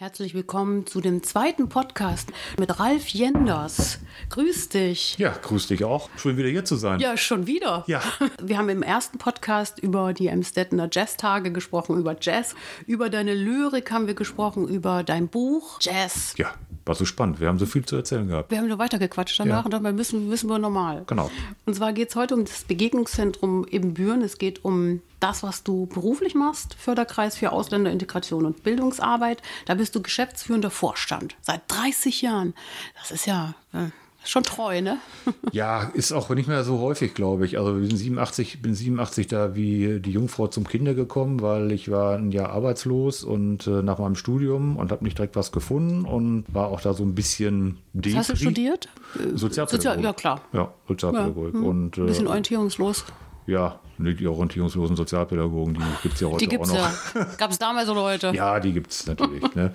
Herzlich willkommen zu dem zweiten Podcast mit Ralf Jenders. Grüß dich. Ja, grüß dich auch. Schön wieder hier zu sein. Ja, schon wieder. Ja. Wir haben im ersten Podcast über die Emstettener Jazztage gesprochen, über Jazz. Über deine Lyrik haben wir gesprochen, über dein Buch Jazz. Ja, war so spannend. Wir haben so viel zu erzählen gehabt. Wir haben nur weitergequatscht danach Ja. und dabei müssen, müssen wir normal. Genau. Und zwar geht es heute um das Begegnungszentrum in Büren. Es geht um das, was du beruflich machst, Förderkreis für Ausländerintegration und Bildungsarbeit. Da bist du geschäftsführender Vorstand seit 30 Jahren. Das ist ja äh, schon treu, ne? Ja, ist auch nicht mehr so häufig, glaube ich. Also wir sind 87, bin 87 da wie die Jungfrau zum Kinder gekommen, weil ich war ein Jahr arbeitslos und äh, nach meinem Studium und habe nicht direkt was gefunden und war auch da so ein bisschen Was hast du Depri. studiert? Sozialpädagogik. Sozial- ja, klar. Ja, Sozialpädagogik. Ja, hm. Und Ein bisschen äh, orientierungslos. ja, die orientierungslosen Sozialpädagogen, die gibt es ja heute Die auch gibt's noch. ja. Gab es damals so Leute? Ja, die gibt es natürlich. ne?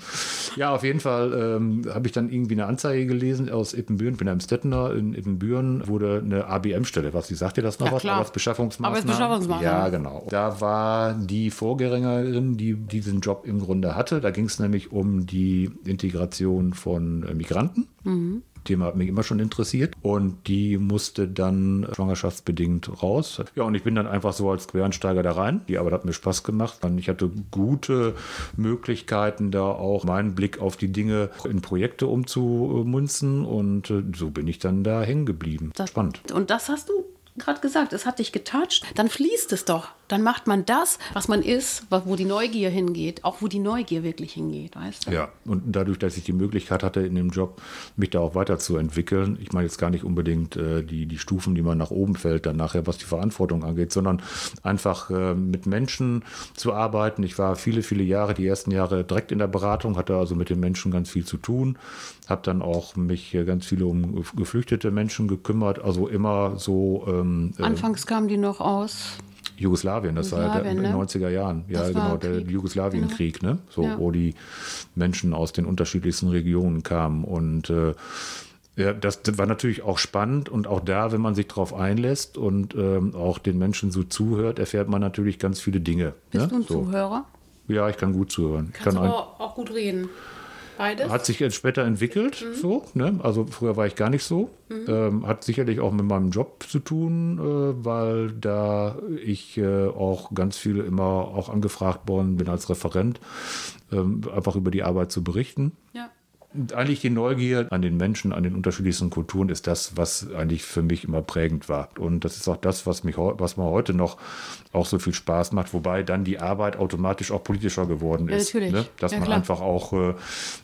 Ja, auf jeden Fall ähm, habe ich dann irgendwie eine Anzeige gelesen aus Ippenbüren, bin ja im Stettener, in Ippenbüren wurde eine ABM-Stelle, was, wie sagt ihr das noch Ja, was? klar. Arbeitsbeschaffungsmaßnahmen. Arbeitsbeschaffungsmaßnahmen. Ja, genau. Da war die Vorgängerin, die diesen Job im Grunde hatte. Da ging es nämlich um die Integration von äh, Migranten. Thema hat mich immer schon interessiert. Und die musste dann schwangerschaftsbedingt raus. Ja, und ich bin dann einfach so als Quereinsteiger da rein. Die Arbeit hat mir Spaß gemacht. Und ich hatte gute Möglichkeiten, da auch meinen Blick auf die Dinge in Projekte umzumunzen. Und äh, so bin ich dann da hängen geblieben. Das- Spannend. Und das hast du gerade gesagt, es hat dich getatscht. Dann fließt es doch. Dann macht man das, was man ist, wo die Neugier hingeht. Auch wo die Neugier wirklich hingeht, weißt du? Ja, und dadurch, dass ich die Möglichkeit hatte, in dem Job mich da auch weiterzuentwickeln, ich meine jetzt gar nicht unbedingt äh, die, die Stufen, die man nach oben fällt, dann nachher, was die Verantwortung angeht, sondern einfach äh, mit Menschen zu arbeiten. Ich war viele, viele Jahre, die ersten Jahre direkt in der Beratung, hatte also mit den Menschen ganz viel zu tun, habe dann auch mich ganz viele um geflüchtete Menschen gekümmert, also immer so ähm, äh, Anfangs kamen die noch aus. Jugoslawien, das war ja der, in Jugoslawien, den ne? 90er Jahren. Ja, Das war genau, der Krieg. Jugoslawienkrieg, ne? So, Ja. wo die Menschen aus den unterschiedlichsten Regionen kamen. Und äh, ja, das war natürlich auch spannend und auch da, wenn man sich darauf einlässt und ähm, auch den Menschen so zuhört, erfährt man natürlich ganz viele Dinge. Bist ne? du ein so. Zuhörer? Ja, ich kann gut zuhören. Ich Kannst kann ein, aber auch gut reden. Beides? hat sich jetzt später entwickelt, so. Ne? Also früher war ich gar nicht so. Ähm, hat sicherlich auch mit meinem Job zu tun, äh, weil da ich äh, auch ganz viele immer auch angefragt worden bin als Referent, ähm, einfach über die Arbeit zu berichten. ja. Und eigentlich die Neugier an den Menschen, an den unterschiedlichsten Kulturen ist das, was eigentlich für mich immer prägend war. Und das ist auch das, was mich, was mir heute noch auch so viel Spaß macht, wobei dann die Arbeit automatisch auch politischer geworden Ja, ist. natürlich. Ne? Dass Ja, man klar. einfach auch äh,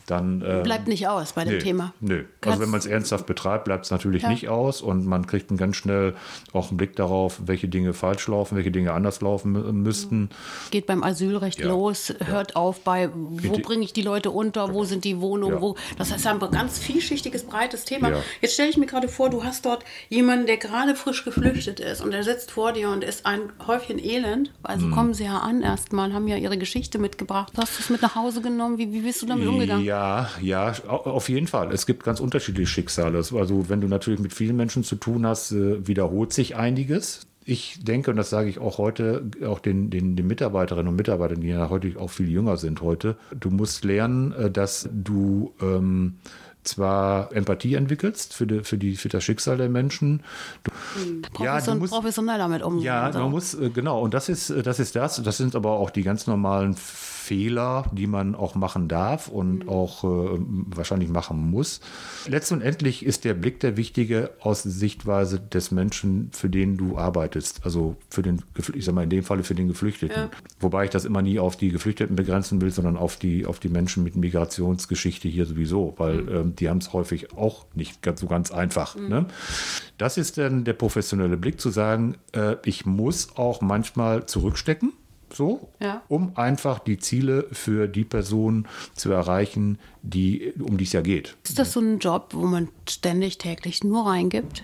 dann äh, Bleibt nicht aus bei dem Nö, Thema. Nö. Kannst- Also wenn man es ernsthaft betreibt, bleibt es natürlich Ja. nicht aus und man kriegt einen ganz schnell auch einen Blick darauf, welche Dinge falsch laufen, welche Dinge anders laufen mü- müssten. Geht beim Asylrecht Ja. los, hört auf bei, wo bringe ich die Leute unter, wo sind die Wohnungen, Ja. wo. Das ist ein ganz vielschichtiges, breites Thema. Ja. Jetzt stelle ich mir gerade vor, du hast dort jemanden, der gerade frisch geflüchtet ist und der sitzt vor dir und ist ein Häufchen Elend. Also Mhm. kommen sie ja an erstmal, haben ja ihre Geschichte mitgebracht. Hast du es mit nach Hause genommen? Wie, wie bist du damit umgegangen? Ja, ja, au- auf jeden Fall. Es gibt ganz unterschiedliche Schicksale. Also wenn du natürlich mit vielen Menschen zu tun hast, äh, wiederholt sich einiges. Ich denke, und das sage ich auch heute, auch den, den, den Mitarbeiterinnen und Mitarbeitern, die ja heute auch viel jünger sind heute, du musst lernen, äh, dass du ähm, zwar Empathie entwickelst für, die, für, die, für das Schicksal der Menschen. Du, ja, Profession, musst, professionell damit umgehen. ja, man muss, äh, genau, und das ist, äh, das ist das. Das sind aber auch die ganz normalen Fehler, die man auch machen darf und auch äh, wahrscheinlich machen muss. Letztendlich ist der Blick der wichtige aus Sichtweise des Menschen, für den du arbeitest. Also für den, ich sag mal in dem Falle für den Geflüchteten. Ja. Wobei ich das immer nie auf die Geflüchteten begrenzen will, sondern auf die, auf die Menschen mit Migrationsgeschichte hier sowieso, weil ähm, die haben es häufig auch nicht ganz so ganz einfach. Ne? Das ist dann der professionelle Blick zu sagen, äh, ich muss auch manchmal zurückstecken. So, Ja. um einfach die Ziele für die Person zu erreichen, die, um die es ja geht. Ist das so ein Job, wo man ständig täglich nur reingibt?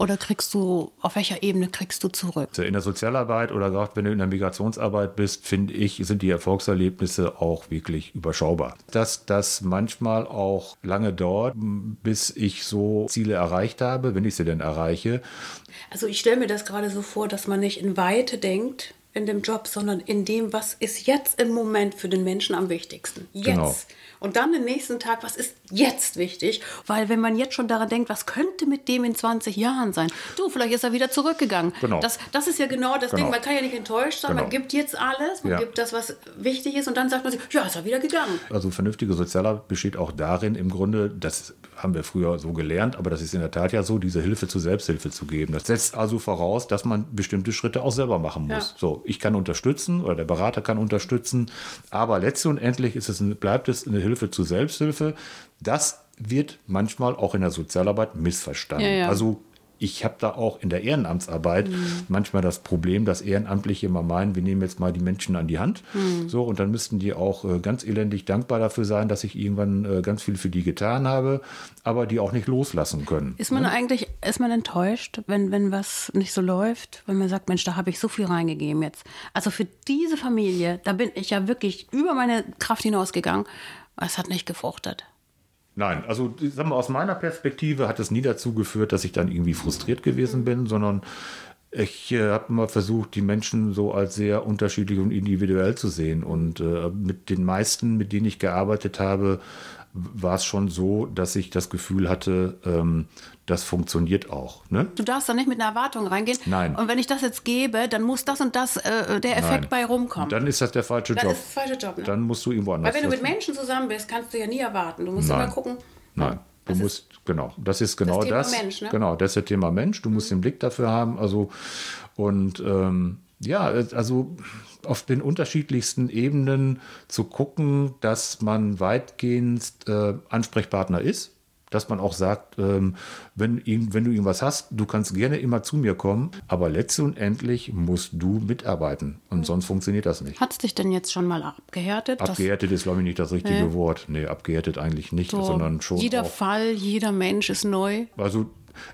oder kriegst du, auf welcher Ebene kriegst du zurück? In der Sozialarbeit oder gerade wenn du in der Migrationsarbeit bist, finde ich, sind die Erfolgserlebnisse auch wirklich überschaubar. Dass das manchmal auch lange dauert, bis ich so Ziele erreicht habe, wenn ich sie denn erreiche. Also ich stelle mir das gerade so vor, dass man nicht in Weite denkt, in dem Job, sondern in dem, was ist jetzt im Moment für den Menschen am wichtigsten. Jetzt. Genau. Und dann den nächsten Tag, was ist jetzt wichtig? Weil wenn man jetzt schon daran denkt, was könnte mit dem in 20 Jahren sein? Du, vielleicht ist er wieder zurückgegangen. Genau. Das, das ist ja genau das genau. Ding. Man kann ja nicht enttäuscht sein. Genau. Man gibt jetzt alles, man ja. gibt das, was wichtig ist und dann sagt man sich, ja, ist er wieder gegangen. Also vernünftige Sozialarbeit besteht auch darin, im Grunde, das haben wir früher so gelernt, aber das ist in der Tat ja so, diese Hilfe zur Selbsthilfe zu geben. Das setzt also voraus, dass man bestimmte Schritte auch selber machen muss. Ja. So, ich kann unterstützen oder der Berater kann unterstützen, aber letztlich und endlich ist es, bleibt es eine Hilfe Hilfe zur Selbsthilfe. Das wird manchmal auch in der Sozialarbeit missverstanden. Ja, ja. Also ich habe da auch in der Ehrenamtsarbeit mhm. manchmal das Problem, dass Ehrenamtliche immer meinen, wir nehmen jetzt mal die Menschen an die Hand. Mhm. So, und dann müssten die auch äh, ganz elendig dankbar dafür sein, dass ich irgendwann äh, ganz viel für die getan habe, aber die auch nicht loslassen können. Ist man ne? eigentlich, ist man enttäuscht, wenn, wenn was nicht so läuft, wenn man sagt, Mensch, da habe ich so viel reingegeben jetzt. Also für diese Familie, da bin ich ja wirklich über meine Kraft hinausgegangen. Es hat nicht gefruchtet. Nein, also sag mal, aus meiner Perspektive hat es nie dazu geführt, dass ich dann irgendwie frustriert gewesen bin, sondern ich äh, habe immer versucht, die Menschen so als sehr unterschiedlich und individuell zu sehen. Und äh, mit den meisten, mit denen ich gearbeitet habe, war es schon so, dass ich das Gefühl hatte, ähm, das funktioniert auch. Ne? Du darfst da nicht mit einer Erwartung reingehen. Nein. Und wenn ich das jetzt gebe, dann muss das und das äh, der Effekt Nein. bei rumkommen. Dann ist das der falsche dann Job. Ist der falsche Job ne? Dann musst du irgendwo anders. Weil wenn du mit Menschen zusammen bist, kannst du ja nie erwarten. Du musst Nein. immer gucken. Nein. Du musst, genau, das ist genau das. das. Mensch, ne? Genau, das ist das Thema Mensch. Du musst mhm. den Blick dafür haben. Also, und ähm, ja, also auf den unterschiedlichsten Ebenen zu gucken, dass man weitgehend äh, Ansprechpartner ist dass man auch sagt, ähm, wenn, wenn du irgendwas hast, du kannst gerne immer zu mir kommen, aber letztendlich musst du mitarbeiten und sonst funktioniert das nicht. Hat es dich denn jetzt schon mal abgehärtet? Abgehärtet ist, glaube ich, nicht das richtige nee. Wort. Nee, abgehärtet eigentlich nicht, so, sondern schon. Jeder. Fall, jeder Mensch ist neu. Also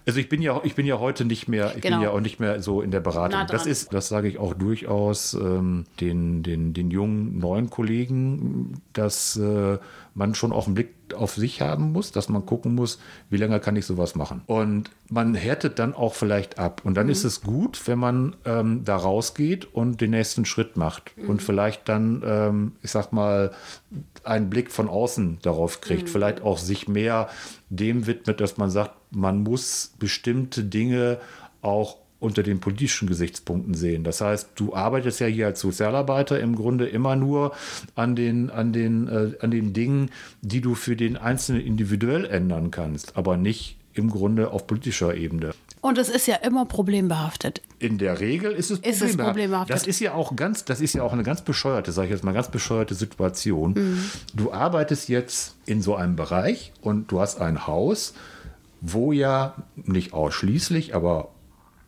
also ich bin ja, ich bin ja heute nicht mehr, ich genau. bin ja auch nicht mehr so in der Beratung. Das ist, das sage ich auch durchaus ähm, den, den, den jungen neuen Kollegen, dass äh, man schon auch einen Blick auf sich haben muss, dass man gucken muss, wie lange kann ich sowas machen. Und man härtet dann auch vielleicht ab. Und dann mhm. ist es gut, wenn man ähm, da rausgeht und den nächsten Schritt macht mhm. und vielleicht dann, ähm, ich sag mal, einen Blick von außen darauf kriegt, mhm. vielleicht auch sich mehr dem widmet, dass man sagt, man muss bestimmte Dinge auch unter den politischen Gesichtspunkten sehen. Das heißt, du arbeitest ja hier als Sozialarbeiter im Grunde immer nur an den, an den, äh, an den Dingen, die du für den Einzelnen individuell ändern kannst, aber nicht im Grunde auf politischer Ebene. Und es ist ja immer problembehaftet. In der Regel ist es ist problembehaftet. Es problembehaftet. Das ist ja auch ganz, das ist ja auch eine ganz bescheuerte, sage ich jetzt mal, ganz bescheuerte Situation. Mhm. Du arbeitest jetzt in so einem Bereich und du hast ein Haus, wo ja nicht ausschließlich, aber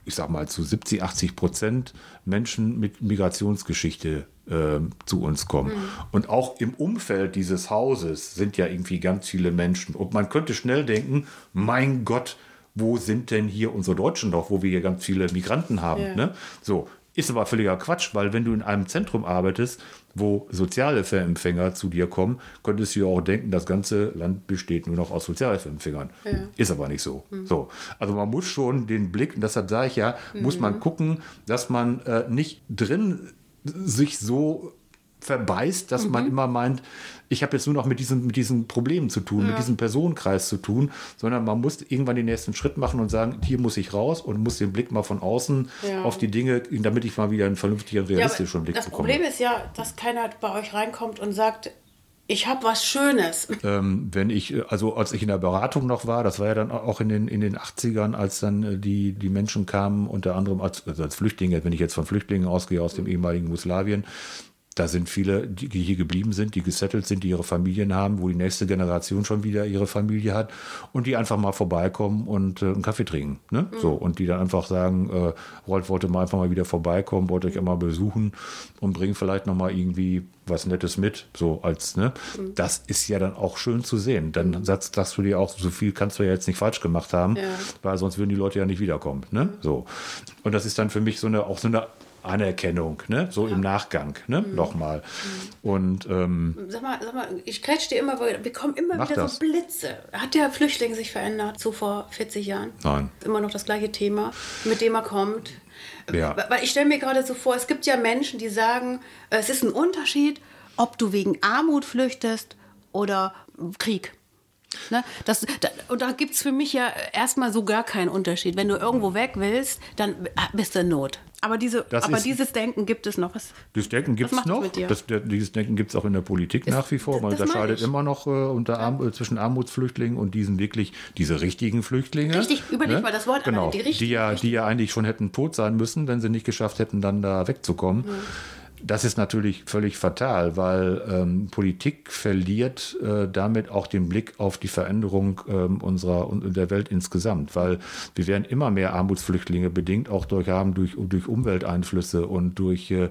ich sag mal zu 70, 80 Prozent Menschen mit Migrationsgeschichte äh, zu uns kommen. Mhm. Und auch im Umfeld dieses Hauses sind ja irgendwie ganz viele Menschen. Und man könnte schnell denken, mein Gott, wo sind denn hier unsere Deutschen doch, wo wir hier ganz viele Migranten haben. Ja. Ne? So, ist aber völliger Quatsch, weil wenn du in einem Zentrum arbeitest, wo Sozialhilfeempfänger zu dir kommen, könntest du ja auch denken, das ganze Land besteht nur noch aus Sozialhilfeempfängern. Ja. Ist aber nicht so. Mhm. so. Also man muss schon den Blick, und deshalb sage ich ja, mhm. muss man gucken, dass man äh, nicht drin sich so verbeißt, dass mhm. man immer meint, ich habe jetzt nur noch mit diesen, mit diesen Problemen zu tun, ja. mit diesem Personenkreis zu tun, sondern man muss irgendwann den nächsten Schritt machen und sagen, hier muss ich raus und muss den Blick mal von außen ja. auf die Dinge, damit ich mal wieder einen vernünftigen, realistischen ja, Blick das bekomme. Das Problem ist ja, dass keiner bei euch reinkommt und sagt, ich habe was Schönes. Ähm, wenn ich, also als ich in der Beratung noch war, das war ja dann auch in den, in den 80ern, als dann äh, die, die Menschen kamen, unter anderem als, also als Flüchtlinge, wenn ich jetzt von Flüchtlingen ausgehe aus dem ehemaligen Jugoslawien, da sind viele, die hier geblieben sind, die gesettelt sind, die ihre Familien haben, wo die nächste Generation schon wieder ihre Familie hat und die einfach mal vorbeikommen und äh, einen Kaffee trinken. Ne? Mhm. So, und die dann einfach sagen, äh, Rolf wollte mal einfach mal wieder vorbeikommen, wollte euch einmal besuchen und bringen vielleicht nochmal irgendwie was Nettes mit, so als, ne? Mhm. Das ist ja dann auch schön zu sehen. Dann mhm. sagst, sagst, du dir auch, so viel kannst du ja jetzt nicht falsch gemacht haben, ja. weil sonst würden die Leute ja nicht wiederkommen, ne? Mhm. So. Und das ist dann für mich so eine, auch so eine Anerkennung, ne? so ja. im Nachgang, ne? Mhm. nochmal. Mhm. Und ähm, sag, mal, sag mal, ich quetsche dir immer, wir kommen immer wieder das. so Blitze. Hat der Flüchtling sich verändert, so vor 40 Jahren? Nein. Immer noch das gleiche Thema, mit dem er kommt. Ja. Weil ich stelle mir gerade so vor, es gibt ja Menschen, die sagen, es ist ein Unterschied, ob du wegen Armut flüchtest oder Krieg. Ne? Das, da, und da gibt es für mich ja erstmal so gar keinen Unterschied. Wenn du irgendwo weg willst, dann bist du in Not. Aber, diese, aber dieses Denken gibt es noch. Was, dieses Denken gibt es noch. Das, dieses Denken gibt es auch in der Politik ist, nach wie vor. Man unterscheidet immer noch äh, unter Arm, äh, zwischen Armutsflüchtlingen und diesen wirklich, diese richtigen Flüchtlinge. Richtig, überleg ne? mal das Wort. Genau, die, richtigen, die, ja, die ja eigentlich schon hätten tot sein müssen, wenn sie nicht geschafft hätten, dann da wegzukommen. Mhm. Das ist natürlich völlig fatal, weil ähm, Politik verliert äh, damit auch den Blick auf die Veränderung ähm, unserer und der Welt insgesamt, weil wir werden immer mehr Armutsflüchtlinge bedingt, auch durch haben durch, durch Umwelteinflüsse und durch, äh,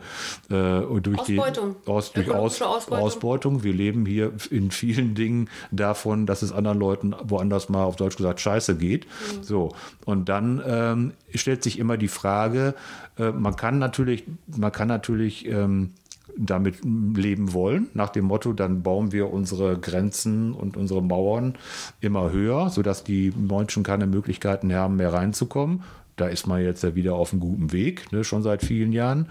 äh durch Ausbeutung. die aus, durch Aus, Ausbeutung. Ausbeutung. Wir leben hier in vielen Dingen davon, dass es anderen Leuten woanders mal auf Deutsch gesagt Scheiße geht. Mhm. So und dann ähm, stellt sich immer die Frage, äh, man kann natürlich, man kann natürlich ähm, damit leben wollen, nach dem Motto, dann bauen wir unsere Grenzen und unsere Mauern immer höher, sodass die Menschen keine Möglichkeiten haben, mehr reinzukommen. Da ist man jetzt ja wieder auf einem guten Weg, ne, schon seit vielen Jahren.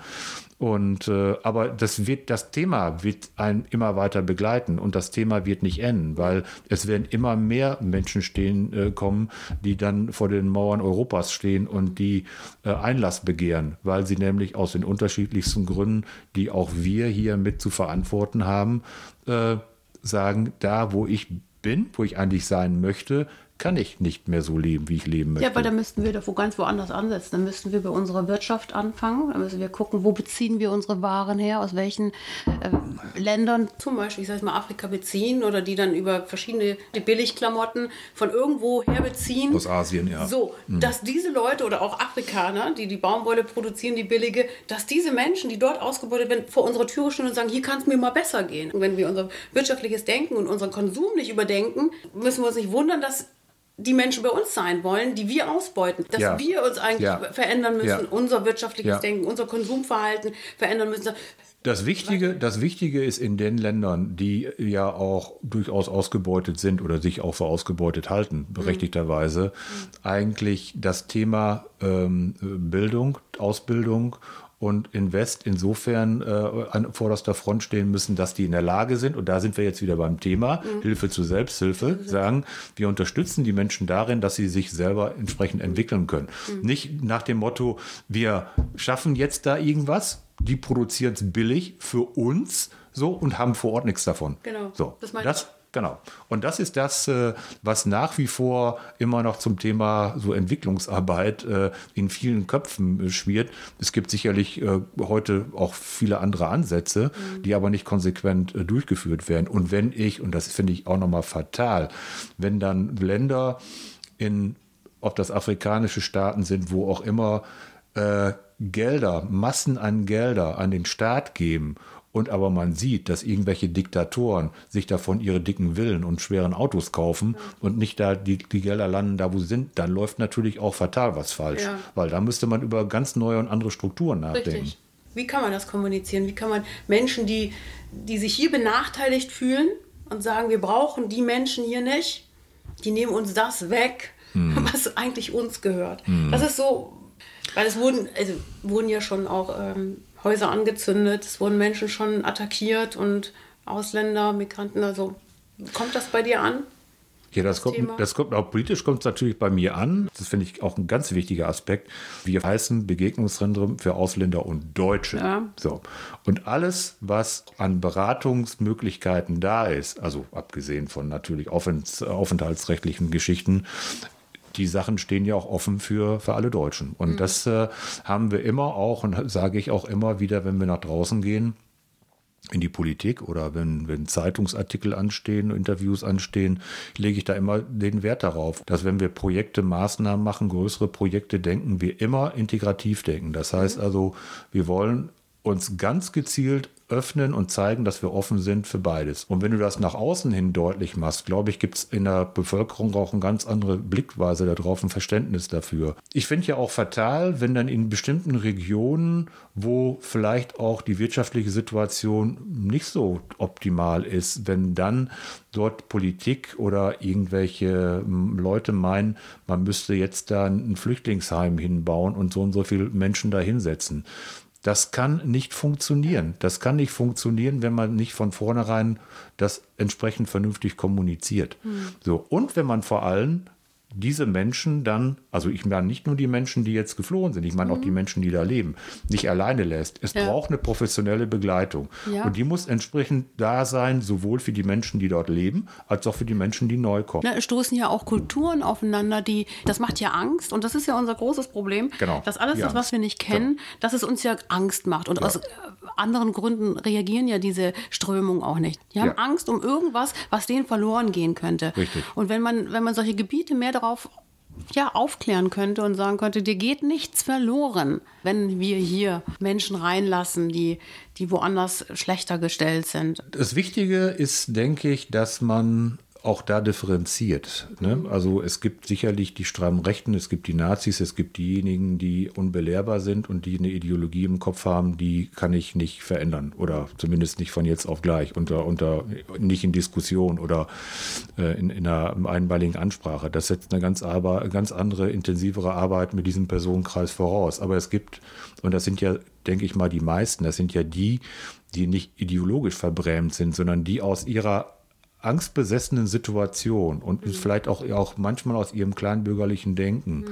Und äh, aber das wird, das Thema wird einen immer weiter begleiten und das Thema wird nicht enden, weil es werden immer mehr Menschen stehen äh, kommen, die dann vor den Mauern Europas stehen und die äh, Einlass begehren, weil sie nämlich aus den unterschiedlichsten Gründen, die auch wir hier mit zu verantworten haben, äh, sagen, da wo ich bin, wo ich eigentlich sein möchte, kann ich nicht mehr so leben, wie ich leben möchte. Ja, weil da müssten wir doch wo ganz woanders ansetzen. Dann müssten wir bei unserer Wirtschaft anfangen. Dann müssen wir gucken, wo beziehen wir unsere Waren her, aus welchen äh, Ländern. Zum Beispiel, ich sage mal, Afrika beziehen oder die dann über verschiedene die Billigklamotten von irgendwo her beziehen. Aus Asien, ja. So, mhm. dass diese Leute oder auch Afrikaner, die die Baumwolle produzieren, die billige, dass diese Menschen, die dort ausgebeutet werden, vor unserer Tür stehen und sagen, hier kann es mir mal besser gehen. Und wenn wir unser wirtschaftliches Denken und unseren Konsum nicht überdenken, müssen wir uns nicht wundern, dass die Menschen bei uns sein wollen, die wir ausbeuten. Dass ja. wir uns eigentlich ja. verändern müssen, ja. unser wirtschaftliches Denken, unser Konsumverhalten verändern müssen. Das Wichtige, das Wichtige ist in den Ländern, die ja auch durchaus ausgebeutet sind oder sich auch für ausgebeutet halten, berechtigterweise, mhm. eigentlich das Thema ähm, Bildung, Ausbildung und Invest insofern äh, an vorderster Front stehen müssen, dass die in der Lage sind, und da sind wir jetzt wieder beim Thema mhm. Hilfe zur Selbsthilfe, mhm. sagen, wir unterstützen die Menschen darin, dass sie sich selber entsprechend entwickeln können. Mhm. Nicht nach dem Motto, wir schaffen jetzt da irgendwas, die produzieren es billig für uns so und haben vor Ort nichts davon. Genau. So, das, das Genau. Und das ist das, äh, was nach wie vor immer noch zum Thema so Entwicklungsarbeit äh, in vielen Köpfen äh, schwirrt. Es gibt sicherlich heute auch viele andere Ansätze, mhm. die aber nicht konsequent durchgeführt werden. Und wenn ich, und das finde ich auch nochmal fatal, wenn dann Länder in, ob das afrikanische Staaten sind, wo auch immer, Gelder, Massen an Gelder an den Staat geben und aber man sieht, dass irgendwelche Diktatoren sich davon ihre dicken Villen und schweren Autos kaufen und nicht da die, die Gelder landen da, wo sie sind, dann läuft natürlich auch fatal was falsch. Ja. Weil da müsste man über ganz neue und andere Strukturen nachdenken. Richtig. Wie kann man das kommunizieren? Wie kann man Menschen, die, die sich hier benachteiligt fühlen und sagen, wir brauchen die Menschen hier nicht, die nehmen uns das weg, hm. was eigentlich uns gehört. Hm. Das ist so, weil es wurden, also wurden ja schon auch ähm, Häuser angezündet, es wurden Menschen schon attackiert und Ausländer, Migranten, also kommt das bei dir an? Ja, das, das kommt, das kommt auch politisch kommt es natürlich bei mir an. Das finde ich auch ein ganz wichtiger Aspekt. Wir heißen Begegnungszentrum für Ausländer und Deutsche. Ja. So. Und alles, was an Beratungsmöglichkeiten da ist, also abgesehen von natürlich aufenthaltsrechtlichen Geschichten, die Sachen stehen ja auch offen für, für alle Deutschen. Und mhm. das äh, haben wir immer auch und sage ich auch immer wieder, wenn wir nach draußen gehen. in die Politik oder wenn, wenn Zeitungsartikel anstehen, Interviews anstehen, lege ich da immer den Wert darauf, dass wenn wir Projekte, Maßnahmen machen, größere Projekte, denken wir immer integrativ denken. Das heißt also, wir wollen uns ganz gezielt öffnen und zeigen, dass wir offen sind für beides. Und wenn du das nach außen hin deutlich machst, glaube ich, gibt es in der Bevölkerung auch eine ganz andere Blickweise darauf, ein Verständnis dafür. Ich finde ja auch fatal, wenn dann in bestimmten Regionen, wo vielleicht auch die wirtschaftliche Situation nicht so optimal ist, wenn dann dort Politik oder irgendwelche hm, Leute meinen, man müsste jetzt da ein Flüchtlingsheim hinbauen und so und so viele Menschen da hinsetzen. Das kann nicht funktionieren. Das kann nicht funktionieren, wenn man nicht von vornherein das entsprechend vernünftig kommuniziert. Mhm. So, und wenn man vor allem diese Menschen dann, also ich meine nicht nur die Menschen, die jetzt geflohen sind, ich meine mhm. auch die mhm. Menschen, die da leben, nicht alleine lässt. Es ja. braucht eine professionelle Begleitung. Ja. Und die muss entsprechend da sein, sowohl für die Menschen, die dort leben, als auch für die Menschen, die neu kommen. Na, es stoßen ja auch Kulturen aufeinander, die, das macht ja Angst und das ist ja unser großes Problem. Genau. Dass alles das, was wir nicht kennen, genau. dass es uns ja Angst macht. Und ja. aus anderen Gründen reagieren ja diese Strömungen auch nicht. Die haben Angst um irgendwas, was denen verloren gehen könnte. Richtig. Und wenn man, wenn man solche Gebiete mehr darauf ja, aufklären könnte und sagen könnte, dir geht nichts verloren, wenn wir hier Menschen reinlassen, die, die woanders schlechter gestellt sind. Das Wichtige ist, denke ich, dass man auch da differenziert. Ne? Also es gibt sicherlich die strammen Rechten, es gibt die Nazis, es gibt diejenigen, die unbelehrbar sind und die eine Ideologie im Kopf haben, die kann ich nicht verändern oder zumindest nicht von jetzt auf gleich, unter, unter nicht in Diskussion oder äh, in, in einer einmaligen Ansprache. Das setzt eine ganz, aber, ganz andere, intensivere Arbeit mit diesem Personenkreis voraus. Aber es gibt, und das sind ja, denke ich mal, die meisten, das sind ja die, die nicht ideologisch verbrämt sind, sondern die aus ihrer angstbesessenen Situation und mhm. vielleicht auch, auch manchmal aus ihrem kleinbürgerlichen Denken mhm.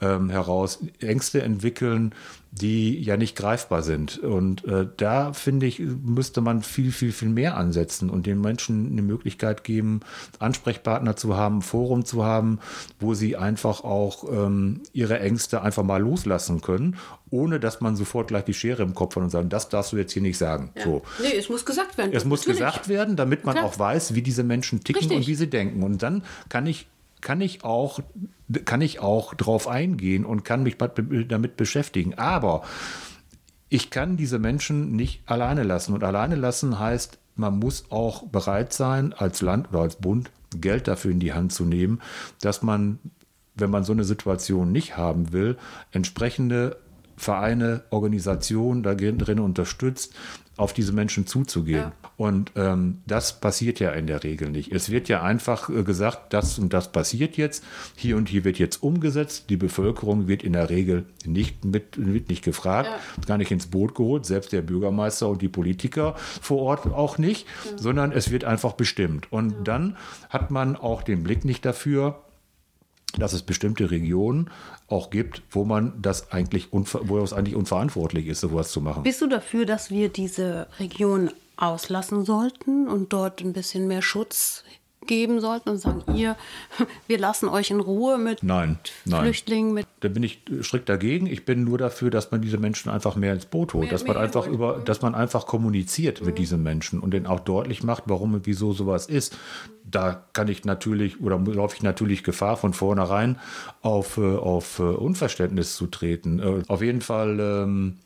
ähm, heraus Ängste entwickeln, die ja nicht greifbar sind. Und äh, da finde ich, müsste man viel, viel, viel mehr ansetzen und den Menschen eine Möglichkeit geben, Ansprechpartner zu haben, Forum zu haben, wo sie einfach auch ähm, ihre Ängste einfach mal loslassen können, ohne dass man sofort gleich die Schere im Kopf hat und sagt, das darfst du jetzt hier nicht sagen. Ja. So. Nee, es muss gesagt werden. Es muss Natürlich. gesagt werden, damit man Klar. auch weiß, wie diese Menschen ticken Richtig. und wie sie denken. Und dann kann ich kann ich auch, kann ich auch drauf eingehen und kann mich damit beschäftigen. Aber ich kann diese Menschen nicht alleine lassen. Und alleine lassen heißt, man muss auch bereit sein, als Land oder als Bund Geld dafür in die Hand zu nehmen, dass man, wenn man so eine Situation nicht haben will, entsprechende Vereine, Organisationen da drin unterstützt, auf diese Menschen zuzugehen. Ja. Und ähm, das passiert ja in der Regel nicht. Es wird ja einfach äh, gesagt, das und das passiert jetzt, hier und hier wird jetzt umgesetzt. Die Bevölkerung wird in der Regel nicht, mit, wird nicht gefragt, ja. gar nicht ins Boot geholt, selbst der Bürgermeister und die Politiker vor Ort auch nicht, ja. sondern es wird einfach bestimmt. Und dann hat man auch den Blick nicht dafür, dass es bestimmte Regionen auch gibt, wo man das eigentlich, wo es eigentlich unverantwortlich ist, sowas zu machen. Bist du dafür, dass wir diese Region auslassen sollten und dort ein bisschen mehr Schutz geben sollten und sagen, ihr, wir lassen euch in Ruhe mit nein, nein. Flüchtlingen. Mit da bin ich strikt dagegen. Ich bin nur dafür, dass man diese Menschen einfach mehr ins Boot holt, mehr, dass man einfach holt. über, dass man einfach kommuniziert mhm. mit diesen Menschen und denen auch deutlich macht, warum und wieso sowas ist. Da kann ich natürlich oder laufe ich natürlich Gefahr, von vornherein auf, äh, auf äh, Unverständnis zu treten. Äh, auf jeden Fall ähm,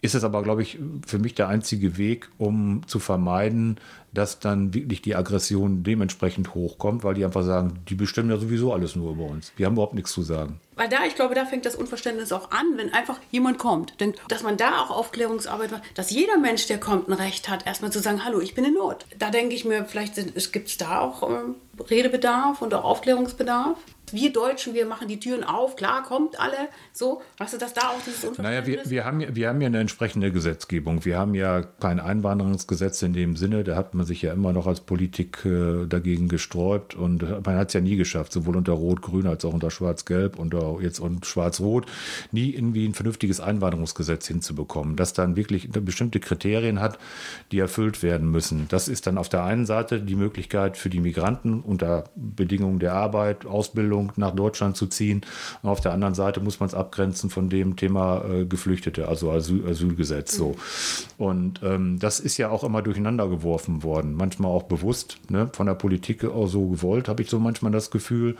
ist es aber, glaube ich, für mich der einzige Weg, um zu vermeiden, dass dann wirklich die Aggression dementsprechend hochkommt, weil die einfach sagen, die bestimmen ja sowieso alles nur über uns. Wir haben überhaupt nichts zu sagen. Weil da, ich glaube, da fängt das Unverständnis auch an, wenn einfach jemand kommt. Denn, dass man da auch Aufklärungsarbeit macht, dass jeder Mensch, der kommt, ein Recht hat, erstmal zu sagen, hallo, ich bin in Not. Da denke ich mir, vielleicht gibt es da auch äh, Redebedarf und auch Aufklärungsbedarf wir Deutschen, wir machen die Türen auf, klar, kommt alle, so, weißt du, dass da auch dieses Unverständnis... Naja, wir, wir, haben, wir haben ja eine entsprechende Gesetzgebung. Wir haben ja kein Einwanderungsgesetz in dem Sinne, da hat man sich ja immer noch als Politik äh, dagegen gesträubt und man hat es ja nie geschafft, sowohl unter Rot-Grün als auch unter Schwarz-Gelb und jetzt und Schwarz-Rot, nie irgendwie ein vernünftiges Einwanderungsgesetz hinzubekommen, das dann wirklich bestimmte Kriterien hat, die erfüllt werden müssen. Das ist dann auf der einen Seite die Möglichkeit für die Migranten unter Bedingungen der Arbeit, Ausbildung, Regelung nach Deutschland zu ziehen. Und auf der anderen Seite muss man es abgrenzen von dem Thema äh, Geflüchtete, also Asyl, Asylgesetz. So. Und ähm, das ist ja auch immer durcheinander geworfen worden, manchmal auch bewusst, ne, von der Politik auch so gewollt, habe ich so manchmal das Gefühl,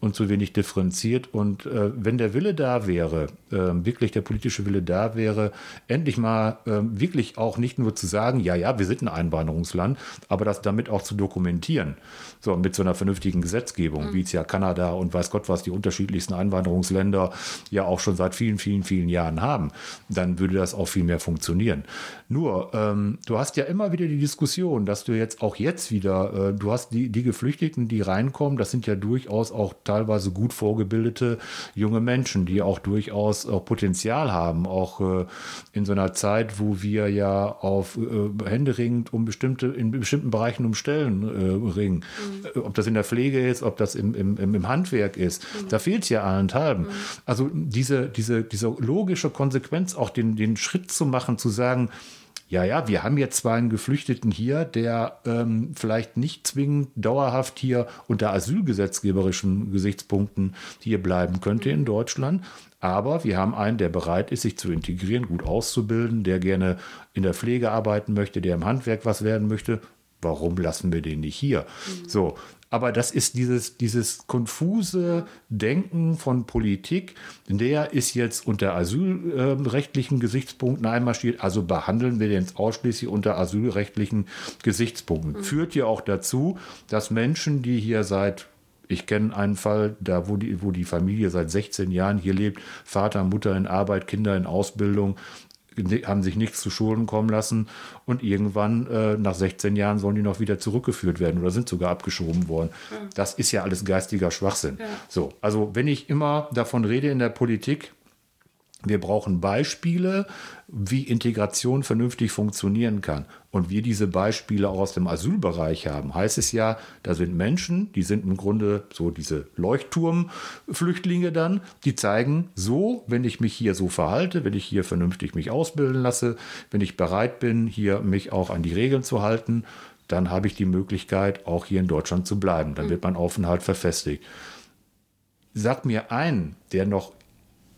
und zu wenig differenziert. Und äh, wenn der Wille da wäre, äh, wirklich der politische Wille da wäre, endlich mal äh, wirklich auch nicht nur zu sagen, ja, ja, wir sind ein Einwanderungsland, aber das damit auch zu dokumentieren. So, mit so einer vernünftigen Gesetzgebung, mhm. wie es ja Kanada und weiß Gott was, die unterschiedlichsten Einwanderungsländer ja auch schon seit vielen, vielen, vielen Jahren haben, dann würde das auch viel mehr funktionieren. Nur, ähm, du hast ja immer wieder die Diskussion, dass du jetzt auch jetzt wieder, äh, du hast die, die Geflüchteten, die reinkommen, das sind ja durchaus auch teilweise gut vorgebildete junge Menschen, die auch durchaus auch Potenzial haben, auch äh, in so einer Zeit, wo wir ja auf äh, händeringend um bestimmte, in bestimmten Bereichen um Stellen äh, ringen. Mhm. Ob das in der Pflege ist, ob das im, im, im Handwerk ist, mhm. da fehlt es ja allenthalben. Mhm. Also diese, diese, diese logische Konsequenz, auch den, den Schritt zu machen, zu sagen, ja, ja, wir haben jetzt zwar einen Geflüchteten hier, der ähm, vielleicht nicht zwingend dauerhaft hier unter asylgesetzgeberischen Gesichtspunkten hier bleiben könnte in Deutschland, aber wir haben einen, der bereit ist, sich zu integrieren, gut auszubilden, der gerne in der Pflege arbeiten möchte, der im Handwerk was werden möchte. Warum lassen wir den nicht hier? Mhm. So, aber das ist dieses, dieses konfuse Denken von Politik, der ist jetzt unter asylrechtlichen Gesichtspunkten einmarschiert, also behandeln wir den jetzt ausschließlich unter asylrechtlichen Gesichtspunkten. Mhm. Führt ja auch dazu, dass Menschen, die hier seit ich kenne einen Fall, da wo die, wo die Familie seit 16 Jahren hier lebt, Vater, Mutter in Arbeit, Kinder in Ausbildung, haben sich nichts zu Schulden kommen lassen und irgendwann äh, nach 16 Jahren sollen die noch wieder zurückgeführt werden oder sind sogar abgeschoben worden. Ja. Das ist ja alles geistiger Schwachsinn. Ja. So, also wenn ich immer davon rede in der Politik, wir brauchen Beispiele, wie Integration vernünftig funktionieren kann. Und wir diese Beispiele auch aus dem Asylbereich haben, heißt es ja, da sind Menschen, die sind im Grunde so diese Leuchtturmflüchtlinge dann, die zeigen, so, wenn ich mich hier so verhalte, wenn ich hier vernünftig mich ausbilden lasse, wenn ich bereit bin, hier mich auch an die Regeln zu halten, dann habe ich die Möglichkeit, auch hier in Deutschland zu bleiben. Dann wird mein Aufenthalt verfestigt. Sag mir einen, der noch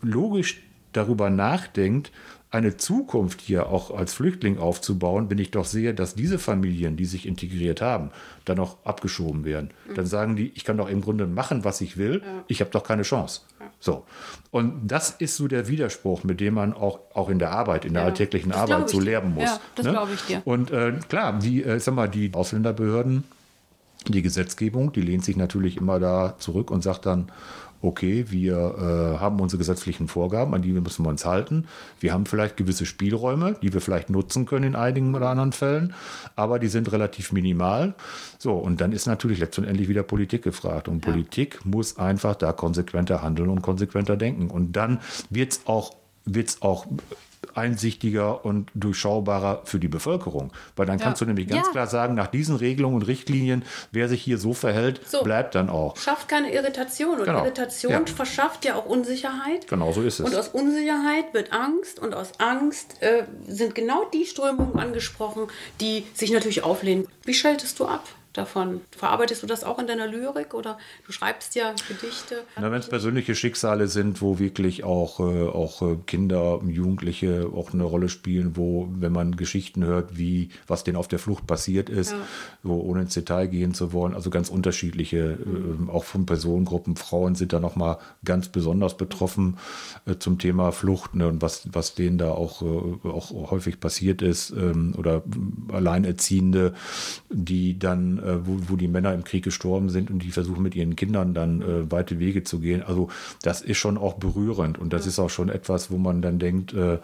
logisch darüber nachdenkt, eine Zukunft hier auch als Flüchtling aufzubauen, wenn ich doch sehe, dass diese Familien, die sich integriert haben, dann auch abgeschoben werden. Mhm. Dann sagen die, ich kann doch im Grunde machen, was ich will, ja. ich habe doch keine Chance. Ja. So. Und das ist so der Widerspruch, mit dem man auch, auch in der Arbeit, in der ja. alltäglichen das Arbeit so lernen muss. Ja, das ne? glaube ich dir. Und äh, klar, die, äh, sag mal, die Ausländerbehörden, die Gesetzgebung, die lehnt sich natürlich immer da zurück und sagt dann, okay, wir äh, haben unsere gesetzlichen Vorgaben, an die müssen wir uns halten. Wir haben vielleicht gewisse Spielräume, die wir vielleicht nutzen können in einigen oder anderen Fällen, aber die sind relativ minimal. So, und dann ist natürlich letztendlich wieder Politik gefragt. Und ja. Politik muss einfach da konsequenter handeln und konsequenter denken. Und dann wird es auch wird's auch einsichtiger und durchschaubarer für die Bevölkerung. Weil dann ja. kannst du nämlich ganz ja. klar sagen, nach diesen Regelungen und Richtlinien, wer sich hier so verhält, so. bleibt dann auch. Schafft keine Irritation. Und genau. Irritation ja. verschafft ja auch Unsicherheit. Genau so ist es. Und aus Unsicherheit wird Angst und aus Angst äh, sind genau die Strömungen angesprochen, die sich natürlich auflehnen. Wie schaltest du ab? Davon. Verarbeitest du das auch in deiner Lyrik oder du schreibst ja Gedichte? Wenn es persönliche Schicksale sind, wo wirklich auch, äh, auch äh, Kinder, Jugendliche auch eine Rolle spielen, wo, wenn man Geschichten hört, wie was denen auf der Flucht passiert ist, ja. so ohne ins Detail gehen zu wollen, also ganz unterschiedliche, mhm. äh, auch von Personengruppen, Frauen sind da nochmal ganz besonders betroffen äh, zum Thema Flucht ne, und was, was denen da auch, äh, auch häufig passiert ist ähm, oder Alleinerziehende, die dann äh, wo, wo die Männer im Krieg gestorben sind und die versuchen mit ihren Kindern dann äh, weite Wege zu gehen. Also das ist schon auch berührend und das ist auch schon etwas, wo man dann denkt, äh,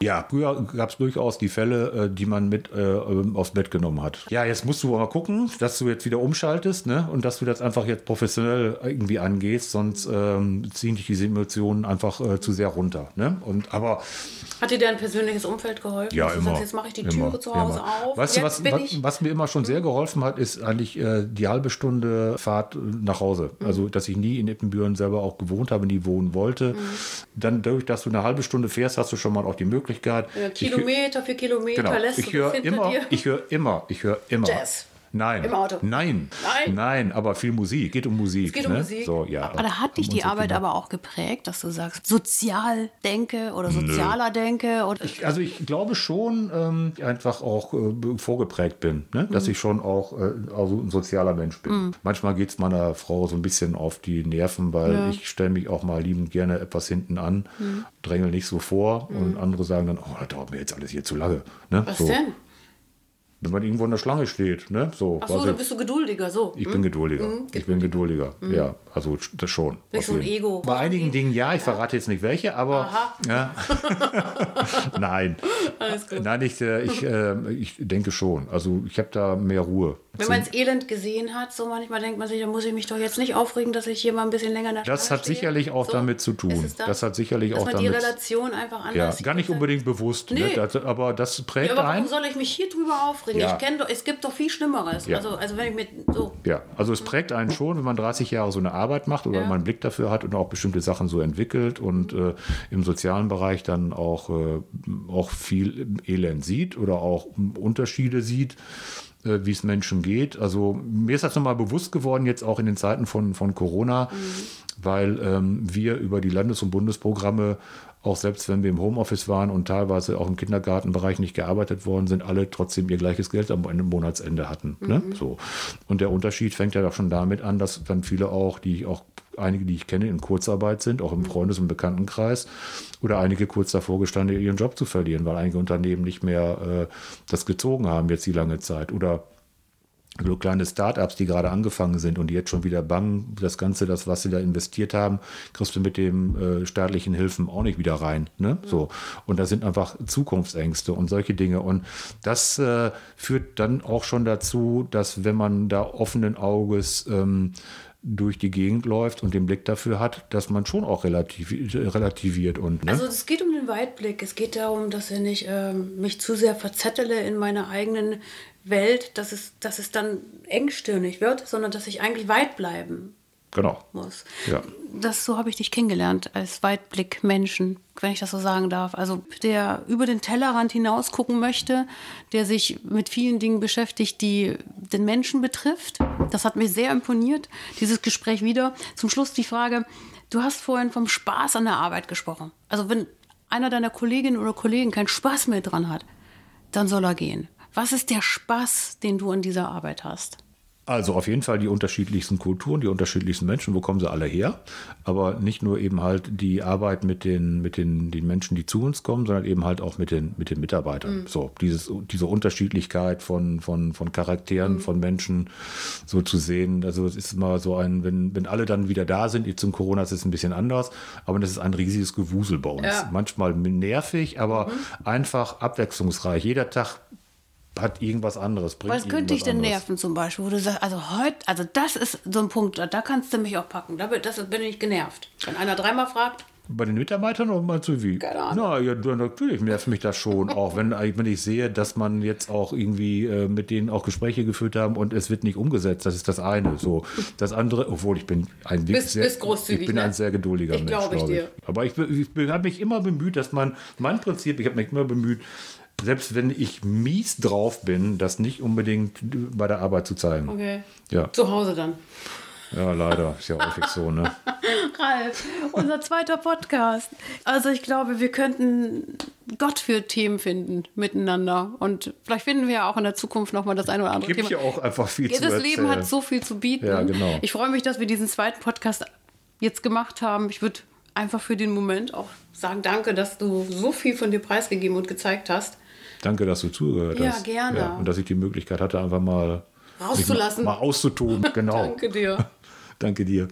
ja, früher gab es durchaus die Fälle, äh, die man mit äh, ähm, aufs Bett genommen hat. Ja, jetzt musst du mal gucken, dass du jetzt wieder umschaltest ne? und dass du das einfach jetzt professionell irgendwie angehst, sonst ähm, ziehen dich diese Emotionen einfach äh, zu sehr runter. Ne? Und, aber hat dir dein persönliches Umfeld geholfen? Ja, immer. Sagst, jetzt mache ich die Türe immer, zu Hause immer. auf. Weißt du, was, was, was, mir immer schon sehr geholfen hat, ist eigentlich äh, die halbe Stunde Fahrt nach Hause. Mhm. Also, dass ich nie in Ippenbüren selber auch gewohnt habe, nie wohnen wollte. Mhm. Dann dadurch, dass du eine halbe Stunde fährst, hast du schon mal auch die Möglichkeit. Ja, Kilometer ich, für Kilometer genau, lässt ich höre immer, dir. Ich höre immer, ich höre immer. Jazz. Nein. Im Auto? Nein. Nein. Nein, aber viel Musik. Geht um Musik. Es geht um ne? Musik. So, ja. Aber da hat dich die Arbeit Kinder. aber auch geprägt, dass du sagst, sozial denke oder sozialer denke. Oder Also ich glaube schon, ähm, einfach auch äh, vorgeprägt bin, ne? dass ich schon auch äh, also ein sozialer Mensch bin. Manchmal geht es meiner Frau so ein bisschen auf die Nerven, weil ich stelle mich auch mal liebend gerne etwas hinten an, drängel nicht so vor und andere sagen dann, oh, das dauert mir jetzt alles hier zu lange. Ne? was so. denn? Wenn man irgendwo in der Schlange steht, ne? So, Ach so, ich- bist du geduldiger, so. ich bin geduldiger. Ich bin geduldiger. Ja, also das schon. Auf so ein Ego. Bei einigen Dingen ja, ich verrate jetzt nicht welche, aber ja. nein. Alles gut. Nein, ich, äh, ich, äh, ich denke schon. Also ich habe da mehr Ruhe. Wenn man es Elend gesehen hat, so manchmal denkt man sich, da muss ich mich doch jetzt nicht aufregen, dass ich hier mal ein bisschen länger der Das hat stehe. sicherlich auch So, damit zu ist tun. es Das hat sicherlich dass auch man die damit- Relation einfach anders Ja, gar nicht unbedingt bewusst. Ne? Nee. Das, aber das prägt Ja, aber ein. warum soll ich mich hier drüber aufregen? Ja. Ich kenne doch, es gibt doch viel Schlimmeres. Ja. Also, also wenn ich mit so. Ja, also es prägt einen schon, wenn man 30 Jahre so eine Arbeit macht oder Ja. man einen Blick dafür hat und auch bestimmte Sachen so entwickelt und äh, im sozialen Bereich dann auch, äh, auch viel Elend sieht oder auch Unterschiede sieht, äh, wie es Menschen geht. Also mir ist das nochmal bewusst geworden, jetzt auch in den Zeiten von, von Corona, weil ähm, wir über die Landes- und Bundesprogramme auch selbst wenn wir im Homeoffice waren und teilweise auch im Kindergartenbereich nicht gearbeitet worden sind, alle trotzdem ihr gleiches Geld am Ende- Monatsende hatten. Ne? So. Und der Unterschied fängt ja doch schon damit an, dass dann viele auch, die ich auch, einige, die ich kenne, in Kurzarbeit sind, auch im Freundes- und Bekanntenkreis, oder einige kurz davor gestanden, ihren Job zu verlieren, weil einige Unternehmen nicht mehr äh, das gezogen haben jetzt die lange Zeit. Oder so kleine Startups, die gerade angefangen sind und die jetzt schon wieder bangen, das Ganze, das, was sie da investiert haben, kriegst du mit den äh, staatlichen Hilfen auch nicht wieder rein. Ne? So. Und da sind einfach Zukunftsängste und solche Dinge. Und das äh, führt dann auch schon dazu, dass wenn man da offenen Auges ähm, durch die Gegend läuft und den Blick dafür hat, dass man schon auch relativ, relativiert und ne? Also es geht um den Weitblick. Es geht darum, dass ich nicht ähm, mich zu sehr verzettele in meiner eigenen Welt, dass es, dass es dann engstirnig wird, sondern dass ich eigentlich weit bleiben genau. muss. Ja. Das so habe ich dich kennengelernt als Weitblick-Menschen, wenn ich das so sagen darf. Also der über den Tellerrand hinaus gucken möchte, der sich mit vielen Dingen beschäftigt, die den Menschen betrifft. Das hat mir sehr imponiert, dieses Gespräch wieder. Zum Schluss die Frage, du hast vorhin vom Spaß an der Arbeit gesprochen. Also wenn einer deiner Kolleginnen oder Kollegen keinen Spaß mehr dran hat, dann soll er gehen. Was ist der Spaß, den du an dieser Arbeit hast? Also auf jeden Fall die unterschiedlichsten Kulturen, die unterschiedlichsten Menschen, wo kommen sie alle her? Aber nicht nur eben halt die Arbeit mit den, mit den, den Menschen, die zu uns kommen, sondern eben halt auch mit den, mit den Mitarbeitern. So, dieses, diese Unterschiedlichkeit von, von, von Charakteren, von Menschen so zu sehen. Also es ist immer so ein, wenn, wenn alle dann wieder da sind, jetzt zum Corona ist es ein bisschen anders, aber das ist ein riesiges Gewusel bei uns. Ja. Manchmal nervig, aber einfach abwechslungsreich. Jeder Tag hat irgendwas anderes. Bringt Was könnte dich irgendwas denn anderes. nerven zum Beispiel, wo du sagst, also heute, also das ist so ein Punkt, da kannst du mich auch packen. Da bin, das bin ich genervt. Wenn einer dreimal fragt, Bei den Mitarbeitern oder meinst du wie? Keine Ahnung. Na, ja, natürlich nervt mich das schon, auch wenn, wenn ich sehe, dass man jetzt auch irgendwie äh, mit denen auch Gespräche geführt haben und es wird nicht umgesetzt. Das ist das eine. So, das andere, obwohl ich bin ein Bist- sehr, bist großzügig, ich bin ne? ein sehr geduldiger Ich Mensch, glaub ich glaube ich. dir. Aber ich, ich, ich habe mich immer bemüht, dass man, mein Prinzip, ich habe mich immer bemüht, selbst wenn ich mies drauf bin, das nicht unbedingt bei der Arbeit zu zeigen. okay, Ja, zu Hause dann. ja, leider ist ja häufig so, ne? Ralf, unser zweiter Podcast. Also ich glaube, wir könnten Gott für Themen finden miteinander. Und vielleicht finden wir ja auch in der Zukunft nochmal das eine oder andere Gibt Thema. ja auch einfach viel Ja, zu erzählen. Leben hat so viel zu bieten. Ja, genau. Ich freue mich, dass wir diesen zweiten Podcast jetzt gemacht haben. Ich würde einfach für den Moment auch sagen, danke, dass du so viel von dir preisgegeben und gezeigt hast. Danke, dass du zugehört ja, hast. Gerne. Ja, gerne. und dass ich die Möglichkeit hatte, einfach mal rauszulassen. Mal, mal auszutoben, genau. Danke dir. Danke dir.